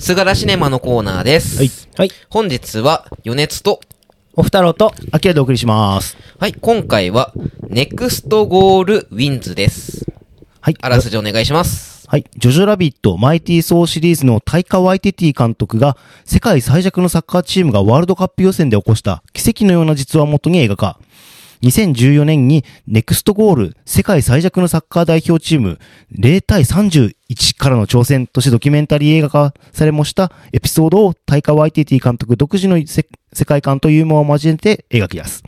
菅原シネマのコーナーです。はい。はい。本日は、余熱と、おふたろうと、秋葉でお送りします。はい、今回は、ネクストゴールウィンズです。はい。あらすじお願いします。はい。ジョジョラビットマイティーソーシリーズのタイカ・ワイティティ監督が世界最弱のサッカーチームがワールドカップ予選で起こした奇跡のような実話をもとに映画化。2014年にネクストゴール世界最弱のサッカー代表チーム0対31からの挑戦としてドキュメンタリー映画化されもしたエピソードをタイカ・ワイティティ監督独自の世界観とユーモアを交えて描き出す。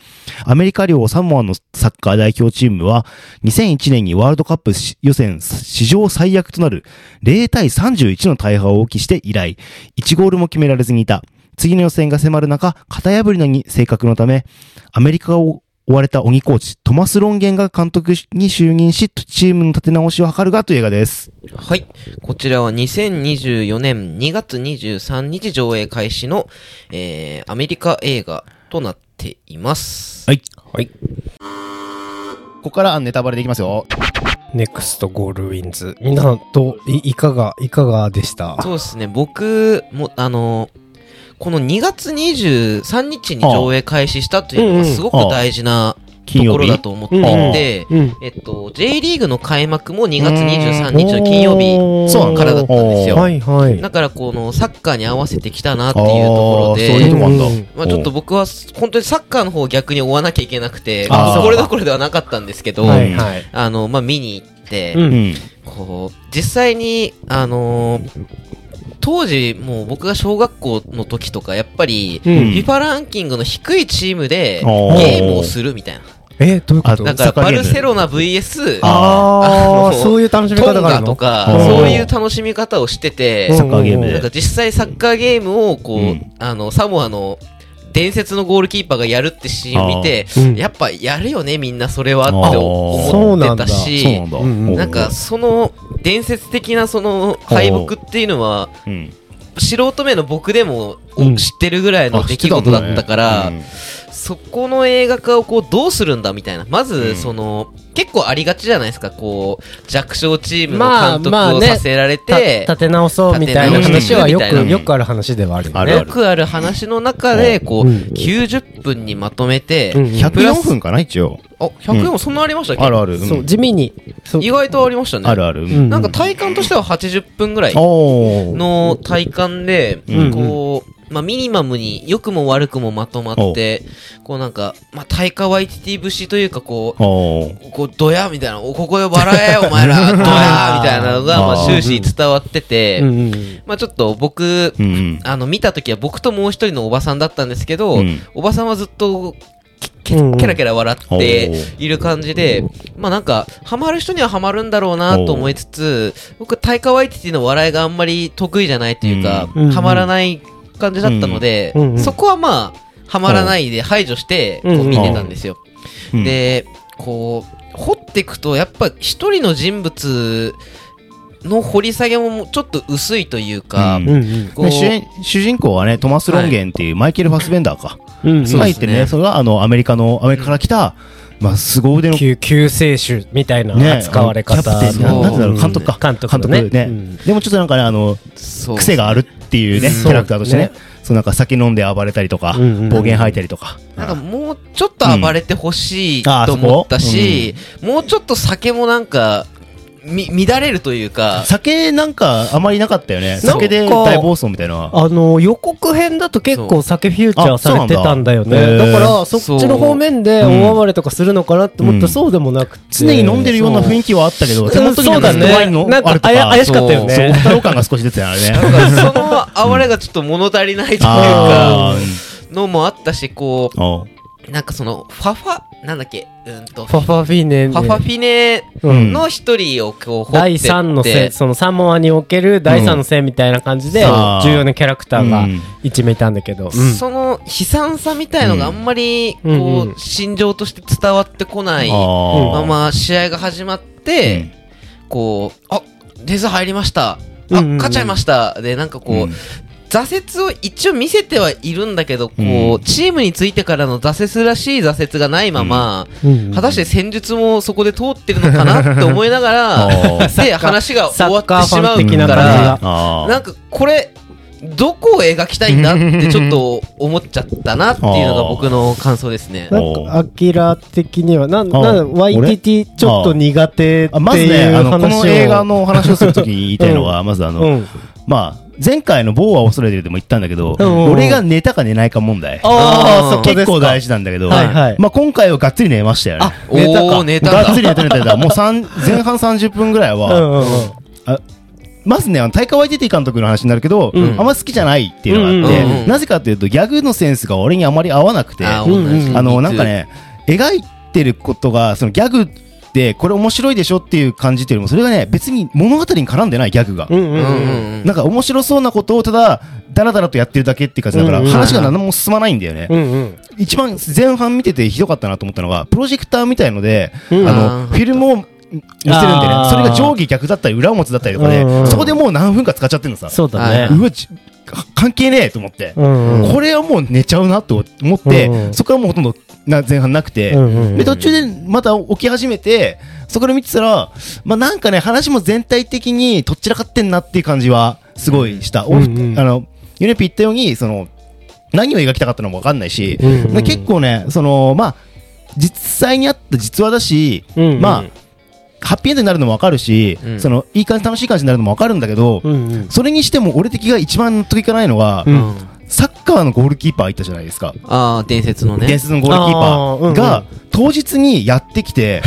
アメリカ領サモアのサッカー代表チームは2001年にワールドカップ予選史上最悪となる0対31の大敗を起きして以来、1ゴールも決められずにいた。次の予選が迫る中、型破りなに性格のため、アメリカを追われた鬼コーチ、トマス・ロンゲンが監督に就任し、チームの立て直しを図るがという映画です。はい。こちらは2024年2月23日上映開始の、えー、アメリカ映画となっています。はい。はい。ここからネタバレでいきますよ。ネクストゴールウィンズ。みんな、どう、いいかが、いかがでした？そうですね、僕も、あの、この2月23日に上映開始したというのがすごく大事なところだと思っていて、うん。えっと、J リーグの開幕も2月23日の金曜日からだったんですよ。はいはい。だからこのサッカーに合わせてきたなっていうところでまあちょっと僕は本当にサッカーの方を逆に追わなきゃいけなくて、これどころではなかったんですけど、はいはい。あの、まあ見に行って、うんうん。こう、実際に、あのー当時、もう僕が小学校の時とか、やっぱり、うん。FIFA ランキングの低いチームで、ゲームをするみたいな。え、どういうこと？あだかバルセロナ VS、ああ、のそういう楽しみ方があるとか、うんそういう楽しみ方をしてて、サッカーゲーム。でなんか実際サッカーゲームを、こう、うん。あの、サモアの、伝説のゴールキーパーがやるってシーンを見てやっぱやるよね、みんなそれはって思ってたしなん、か、その伝説的なその敗北っていうのは、うん。素人目の僕でもうん知ってるぐらいの出来事だったから、うんそこの映画化をこうどうするんだみたいな。まず、うんその、結構ありがちじゃないですか、こう、弱小チームのまあ監督まあねをさせられたて、立て直そうみたいな話はよく、よくある話ではあるよね。あるあるよくある話の中で、こう、うん90分にまとめて、うん104分かな、一応。あ、100円もそんなありましたっけ、あるある。うんそう、地味に。意外とありましたね。あるある。うんなんか体感としては80分ぐらい。の体感で、うんこう、まあ、ミニマムに良くも悪くもまとまって、こうなんか、まあ、タイカワイティティ節というか、こう。こう、ドヤみたいな、おここで笑え、お前ら、ドヤみたいなのが、まあ、終始伝わってて、まあ、ちょっと僕。あの、見た時は僕ともう一人のおばさんだったんですけど、うん。おばさんはずっと、けケラケラ笑っている感じで、まあなんか、ハマる人にはハマるんだろうなと思いつつ、僕、タイカワイティティの笑いがあんまり得意じゃないというか、うん。ハマらない感じだったので、うんうん。そこはまあ、ハマらないで排除して、こうんうん。う見てたんですよ。うん、で、こう、掘っていくと、やっぱ一人の人物の掘り下げもちょっと薄いというか、うんうん。うんこうね主演主人公はね、トマス・ロンゲンっていうマイケル・ファスベンダーか。うんうん。そうですね入ってるね。それがあの、アメリカの、アメリカから来た、まあ、凄腕の、救救世主みたいなね、扱われ方。キャプテななんていうの監督か。監督のね。ね。うん。でもちょっとなんかね、あの、癖があるっていうね、キャラクターとしてね。ね。そうなんか酒飲んで暴れたりとか、うんうん暴言吐いたりとか。なんかもうちょっと暴れてほしいと思ったし、もうちょっと酒もなんか、み、乱れるというか、酒なんかあまりなかったよね。なんか酒で大暴走みたいな。あの予告編だと結構酒フューチャーされてたんだよね。だ。だからそっちの方面で大暴れとかするのかなって思ったらうんそうでもなくて。常に飲んでるような雰囲気はあったけど、そうだずっとワインのねなんか怪しかったよそう、ね太郎感が少し出てたよね。なんかその暴れがちょっと物足りないというか、のもあったし、こう、なんかその、ファファ、なんだっけ、うんと、ファファフィネ。ファファフィネうん。の一人をこう、掘って第って。三の性そのサモアにおける第三の性みたいな感じで重要なキャラクターがうん。一名いたんだけど。うん。その悲惨さみたいのがあんまり、うんこう心情として伝わってこないまま試合が始まって、こう、あ、デズ入りました。あ、勝っちゃいました。で、なんかこう、うん挫折を一応見せてはいるんだけど、こう、うん。チームについてからの挫折らしい挫折がないまま、うん。果たして戦術もそこで通ってるのかなって思いながら、で、話が終わってしまうからなんかこれ、どこを描きたいんだってちょっと思っちゃったなっていうのが僕の感想ですね。なんか、アキラ的には、なん、あなん、俺？YTT ちょっと苦手ってあまずね、いうあの、こ話を。の映画の話をするとき言いたいのが、まずあの、うん。まあ、前回の某は恐れてるでも言ったんだけど、うん俺が寝たか寝ないか問題。結構大事なんだけど、まあ今回はがっつり寝ましたよね。お寝たかー、寝たかがっつ。り寝た寝た。もう三 前半30分ぐらいは。まずね、あの、タイカワイティティ監督の話になるけど、うんあんま好きじゃないっていうのがあって、うんうんうんなぜかというと、ギャグのセンスが俺にあまり合わなくて、あの、なんかね、描いてることが、そのギャグこれ面白いでしょっていう感じっていうよりも、それがね、別に物語に絡んでないギャグが。なんか面白そうなことをただ、ダラダラとやってるだけって感じだから、話が何も進まないんだよね。一番前半見ててひどかったなと思ったのが、プロジェクターみたいので、うんああの、ーフィルムを載せるんでねそれが上下逆だったり裏表だったりとかでそこでもう何分か使っちゃってるのさ。そうだね。うわ、ち関係ねえと思って。これはもう寝ちゃうなと思って、そこからもうほとんどな前半なくて、うんうんうんで、途中でまた起き始めて、そこで見てたら、まあなんかね、話も全体的にとっちらかってんなっていう感じはすごいした。おうんうん。あの、ユネピ言ったように、その、何を描きたかったのもわかんないし、うんうんで結構ね、その、まあ、実際にあった実話だし、うんうん。まあ、ハッピーエンドになるのもわかるし、うん。その、いい感じ、楽しい感じになるのもわかるんだけど、うんうん。それにしても俺的が一番納得いかないのが、うんうんサッカーのゴールキーパーいたじゃないですか。ああ、伝説のね。伝説のゴールキーパあーうんうんーが、当日にやってきて、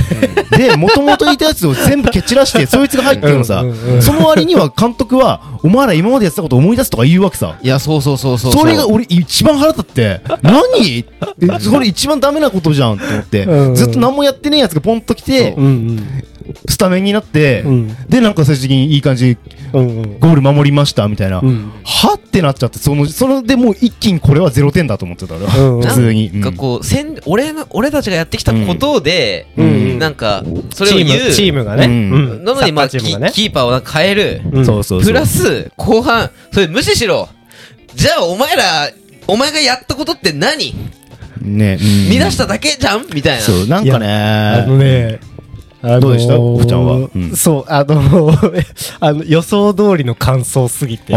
で、もともといたやつを全部蹴散らして、そいつが入ってるのさうんうんうん、その割には監督は、お前ら今までやってたこと思い出すとか言うわけさ。いや、そうそうそうそう。それが俺一番腹立って、何？えそれ一番ダメなことじゃんって思ってうんう、んずっと何もやってねえやつがポンと来てう、んスタメンになってうん。う、んで、なんか最終的にいい感じ、うんうん。ゴール守りましたみたいな。うんはってなっちゃって、その、それでもう一気にこれは0点だと思ってたから、うんうん普通に。なんかこう、せん俺の、俺たちがやってきたことで、うんなんか、それをチー言う。ム、チームがね。なのに、まあ、キキーパーをなんか変える。うんそうそうそう。プラス、後半、それ無視しろ。じゃあ、お前ら、お前がやったことって何？ね、うん乱しただけじゃん？みたいな。そう、なんかあのね、ね、あのーどうでした？奥ちゃんは？うん。そう、あのー あの、予想通りの感想すぎて。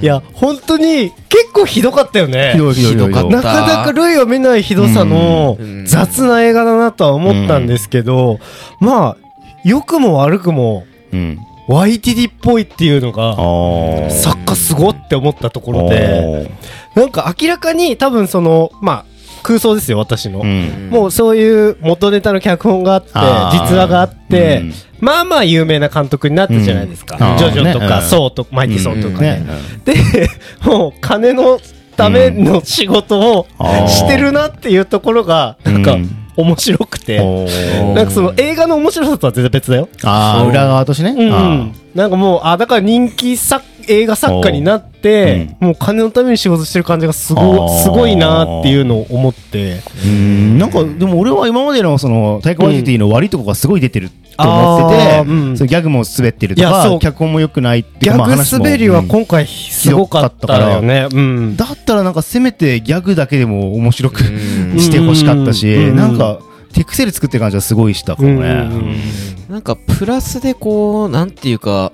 いや、本当に結構ひどかったよね。ひどかっなかなか類を見ないひどさのうん。雑な映画だなとは思ったんですけど、まあ、良くも悪くもうん。YTD っぽいっていうのが、ああ。作家すごって思ったところで、なんか明らかに多分その、まあ、空想ですよ、私の。うん。もうそういう元ネタの脚本があって、実話があって、うんまあまあ有名な監督になったじゃないですか。うんジョジョとか、ねソーとか、マイティソーとかね。ね。で、もう金のための仕事をしてるなっていうところが、なんかうん面白くて、なんかその映画の面白さとは全然別だよ。ああ、裏側としてね。うん。なんかもう、あ、だから人気作、映画作家になって、もう金のために仕事してる感じがすあごすごいなっていうのを思って。ーうん。なんか、でも俺は今までのその、タイカワイティティの悪いとこがすごい出てると思っててうん、そのギャグも滑ってるとかいやそう、脚本も良くないってギいうか、まャグ滑りはうん。今回すごかったよね。うん。だったらなんかせめてギャグだけでも面白くうん。してほしかったし、うん。なんか、テクセル作ってる感じはすごいしたかもうん。ね。なんか、プラスでこう、なんていうか、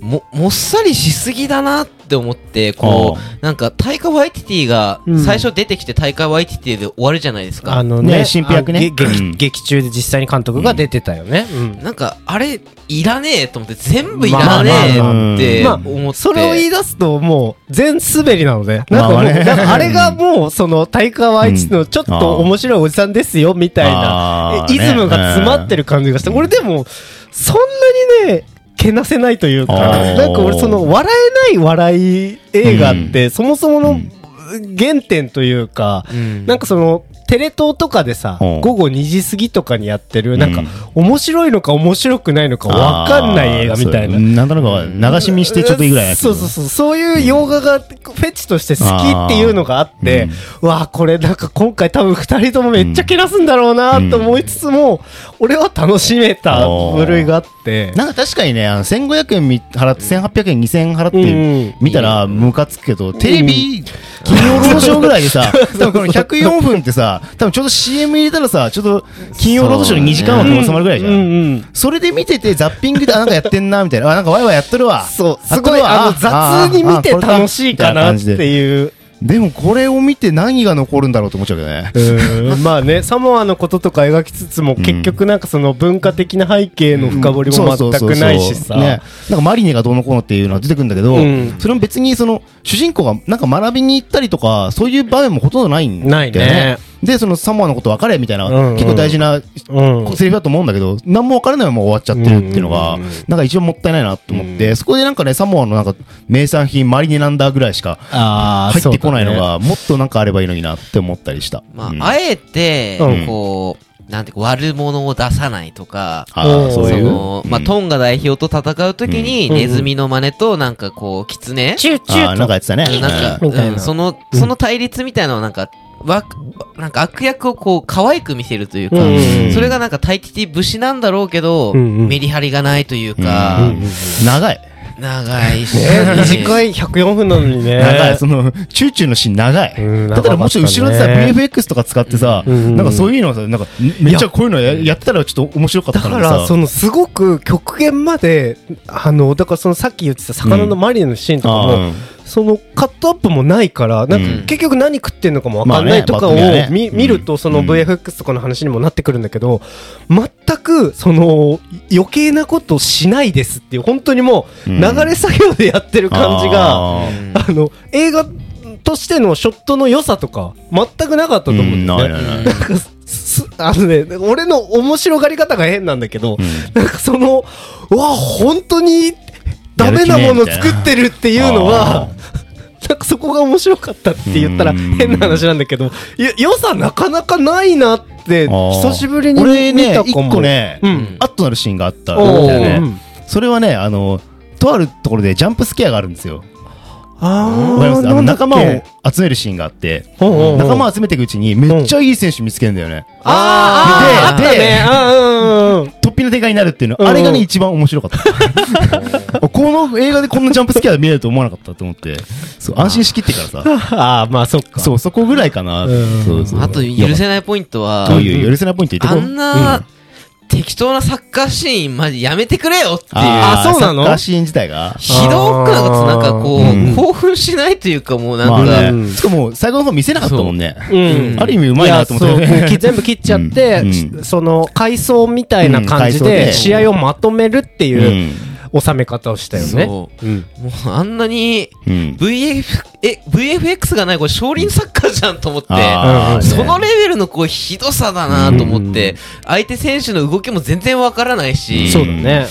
も、もっさりしすぎだなって思って、こあう、なんか、タイカ・ワイティティがうん。最初出てきて、タイカ・ワイティティで終わるじゃないですか。あのねね、役ね。劇うん。劇中で実際に監督が出てたよね。うん。なんか、あれ、いらねえと思って、全部いらねえってまあ思って。それを言い出すともう全滑りなので、なんかもう、まあねなんかあれがもうその大川愛知のちょっと面白いおじさんですよみたいなイズムが詰まってる感じがして、俺でもそんなにね、けなせないというか、なんか俺その笑えない笑い映画ってそもそもの原点というか、うん。なんかその、テレ東とかでさ、うん。午後2時過ぎとかにやってる、なんかうん、面白いのか面白くないのかわかんない映画みたいな。なんとなく流し見してちょっといいぐらいそうそうそう。そういう洋画がフェチとして好きっていうのがあって、うわあこれなんか今回多分二人ともめっちゃけなすんだろうなと思いつつも、俺は楽しめた部類があっって。なんか確かにね、あの1500円み払って、1800円、2000円払っうんて見たらムカつくけど、テレビ、金曜ロードショーぐらいでさ、多分この104分ってさ、多分ちょうど CM 入れたらさ、ちょっと金曜ロードショーの2時間枠に収まるぐらいじゃ。うん。それで見てて、ザッピングで、あ、なんかやってんな、みたいな。あ、なんかワイワイやってるわ。そう、すごいあの雑に見て楽しいかなっていう。でもこれを見て何が残るんだろうと思っちゃうけどね。うんまあね、サモアのこととか描きつつも、結局なんかその文化的な背景の深掘りも全くないしさ。ね。なんかマリネがどうのこうのっていうのは出てくるんだけど、うんそれも別にその、主人公がなんか学びに行ったりとか、そういう場面もほとんどないんだよね。ないねで、そのサモアのこと分かれみたいな、うんうん結構大事なうん。セリフだと思うんだけど、何も分からないまま終わっちゃってるっていうのが、うんうんうん。なんか一番もったいないなと思って、そこでなんかね、サモアのなんか名産品マリネなんだぐらいしかあ入ってこないのが、もっとなんかあればいいのになって思ったりした。まあ、うん。あえてうん、こう、なんていうか、悪者を出さないとか、そういう？その、まあ、うんトンガ代表と戦うときに、うん。ネズミの真似と、なんかこう、キツネチューチュあーーなんかやってたね。なんか、その、その対立みたいなのはなんか、わ、なんか悪役をこう、可愛く見せるというか、うんそれがなんか大敵武士なんだろうけど、うんうんメリハリがないといううんか、長い。長いし、ね短い104分なのにね。長い。その、チューチューのシーン長い。うんだからもし後ろでさ、VFX とか使ってさ、うんなんかそういうのをさ、なんか、めっちゃこういうのややってたらちょっと面白かっただかからさ。ら、そのすごく極限まで、あの、だからそのさっき言ってた魚のマリネのシーンとかも、うんそのカットアップもないから、なんかうん。結局何食ってんのかもわかんないとかを見ると、そのうん。VFX とかの話にもなってくるんだけど、全く、その、余計なことしないですっていう、本当にもう、うん。流れ作業でやってる感じが、あの、映画としてのショットの良さとか、全くなかったと思うんだよね。うんなんかすあのね、俺の面白がり方が変なんだけど、なんかその、うわ、本当にダメなもの作ってるっていうのは、なんかそこが面白かったって言ったらうん。変な話なんだけど、よ良さなかなかないなって、久しぶりに俺ね、一。個ね、うん。アッとなるシーンがあったんだよね。うんそれはね、あの、とあるところでジャンプスケアがあるんですよ。あー。わかります？あ仲間を集めるシーンがあって、仲間を集めていくうちにめっちゃいい選手見つけるんだよね。あーあー、あでったね。あーうんうんうん突飛な展開になるっていうの、うんあれがね、一番面白かった。この映画でこんなジャンプスケア見えると思わなかったと思って、そう、安心しきってからさ、ああ、まあそっか。そう、そこぐらいかな。うんそうそう。あと許せないポイントはど、ういう許せないポイント言ってあこんな、適当なサッカーシーン、マジやめてくれよっていう。あそうなの？サッカーシーン自体が？ひどくなかなんかこう、うん興奮しないというかもうなんか、まあね。うん。しかも、最後の方見せなかったもんね。う。ん。ある意味うまいなと思って全部切っちゃって、その回想みたいな感じでで。試合をまとめるってう。いうん収め方をしたよね。そう。うん。もうあんなにうん。VF、え、VFX がないこれ少林サッカーじゃんと思って、あーうんそのレベルのこうひどさだなと思って、相手選手の動きも全然わからないし、そうだね。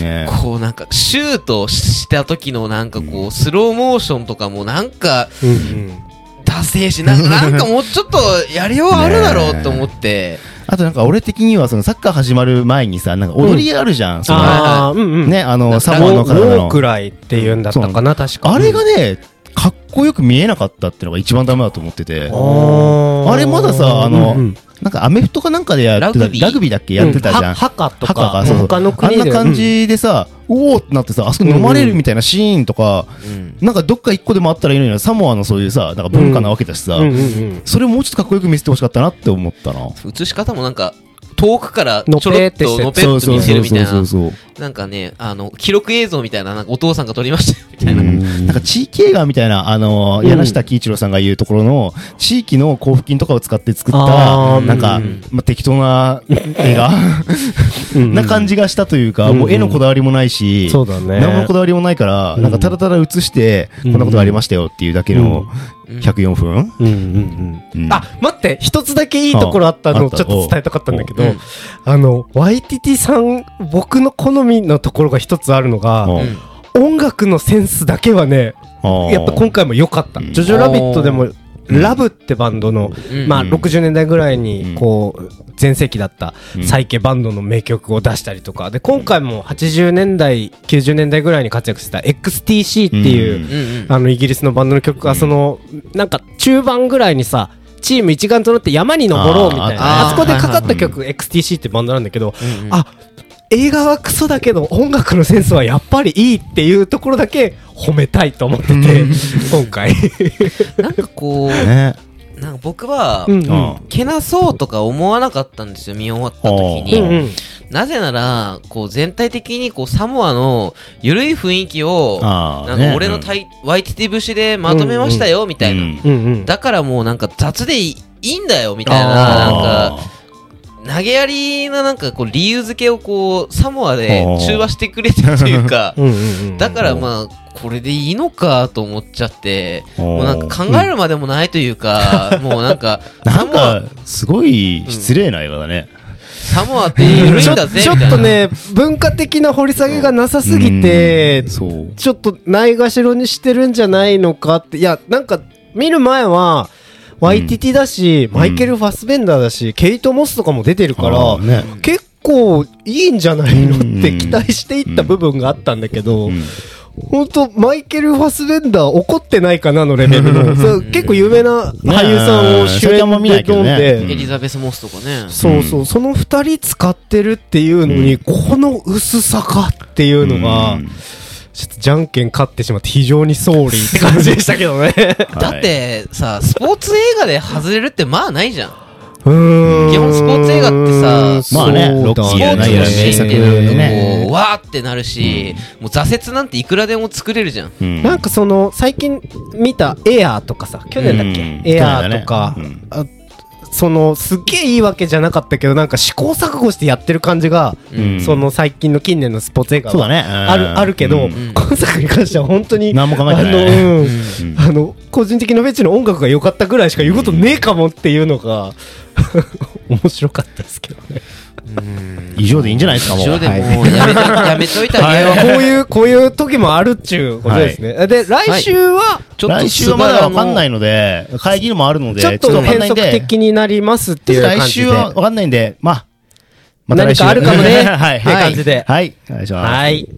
ね。こうなんかシュートした時のなんかこうスローモーションとかもなんかうんうん。ダセーし、なんかなんかもうちょっとやりようあるだろうと思って、あとなんか俺的にはそのサッカー始まる前にさ、なんか踊りあるじゃん。その。ね、あの、なサモアのウォ体のーク。ライっていうんだったかな、確か。あれがね、かっこよく見えなかったっていうのが一番ダメだと思ってて。ああれまださ、あの、うんうんなんかアメフトかなんかでやってた、ラグビー？ラグビーだっけやってたじゃん。はハカとか、か、そうそう。他の国で。あんな感じでさ、おおってなってさ、あそこ飲まれるみたいなシーンとか、うんなんかどっか一個でもあったらいいのにな、サモアのそういうさ、なんか文化なわけだしさ、うんうんうんそれをもうちょっとかっこよく見せてほしかったなって思ったな。映し方もなんか遠くからのちょろっとのぺっと見せるみたいな。なんかねあの記録映像みたいななんかお父さんが撮りましたよみたいな、なんか地域映画みたいな、あの柳下喜一郎さんが言うところの、地域の交付金とかを使って作っあた、ーなんかうん、まあ、適当な映画。うん。な感じがしたというか、うん。もう絵のこだわりもないし、そうだね。何もこだわりもないから、うんなんかただただ映して、うん。こんなことありましたよっていうだけの104分？うんうんうんうん。あ、待って、一つだけいいところあったのをちょっと伝えたかったんだけどうん、あの、YTT さん、僕の好みのところが一つあるのが、うん。音楽のセンスだけはね、やっぱ今回も良かった。うん。ジョジョラビットでも、ラブってバンドの、うん。まあうん60年代ぐらいうん。に、こう、全盛期だったうん。サイケバンドの名曲を出したりとか、で、今回も80年代、90年代ぐらいに活躍した XTC っていう、あのイギリスのバンドの曲がそのなんか中盤ぐらいにさチーム一丸となって山に登ろうみたいなあそこでかかったはい曲 XTC ってバンドなんだけどあ映画はクソだけど音楽のセンスはやっぱりいいっていうところだけ褒めたいと思ってて、今回。なんかこう、ね。なんか僕は、うんうん。けなそうとか思わなかったんですよ、見終わった時うんに。うんなぜなら、こう全体的にこうサモアの緩い雰囲気を、なんか俺のワイティティ節でまとめましたよ、みたいな。うんうんうんだからもうなんか雑でいいんだよ、みたいな、あなんーか、投げやりのなんかこう理由付けをこう、サモアで中和してくれてるというか う、んうんうんだからまあ、これでいいのかと思っちゃって、もうなんか考えるまでもないというか、もうなんか、なんか、すごい失礼な映画だね。サモアって緩いちょんだぜ、ちょ。っとね、文化的な掘り下げがなさすぎて。ちょっとないがしろにしてるんじゃないのかって。いや、なんか、見る前は、ワイティティだし、マイケル・ファスベンダーだし、ケイト・モスとかも出てるから。結構いいんじゃないのうんって期待していった部分があったんだけど、うん。本当マイケル・ファスベンダー怒ってないかなのレベルの、結構有名な俳優さんを主演で飲んで、エリザベス・モスとかね。そうそう、その二人使ってるっていうのに、この薄さかっていうのが、うんじゃんけん勝ってしまって非常にソーリーって感じでしたけどね。だってさ、スポーツ映画で外れるってまあないじゃん。うーん。基本スポーツ映画ってさまあねそうだロッキーやスポーツの名シーンで作でねこう、わーってなるし、もう挫折なんていくらでも作れるじゃん。うん。なんかその、最近見たエアーとかさ、去年だっけ、うん。エアーとか、ね。あその、すっげえいいわけじゃなかったけど、なんか試行錯誤してやってる感じが、うん。その最近の近年のスポーツ映画はね。ある、あるけど、うん。今作に関しては本当に、何も考えてない。あの、あの、個人的なフェチの音楽が良かったぐらいしか言うことねえかもっていうのが、面白かったですけどね。以上でいいんじゃないですか、もう。以上ではいもうやめとやめといてあげよう。こういう、こういう時もあるっちゅうことですね。で、来週は、ちょっと来週はまだわかんないので、会議もあるので、ちょっと変則的になりますっていう感来じで。週はわかんないんで、まあ、また来週何かあるかもね はい。って感じではい。お願いします。はい。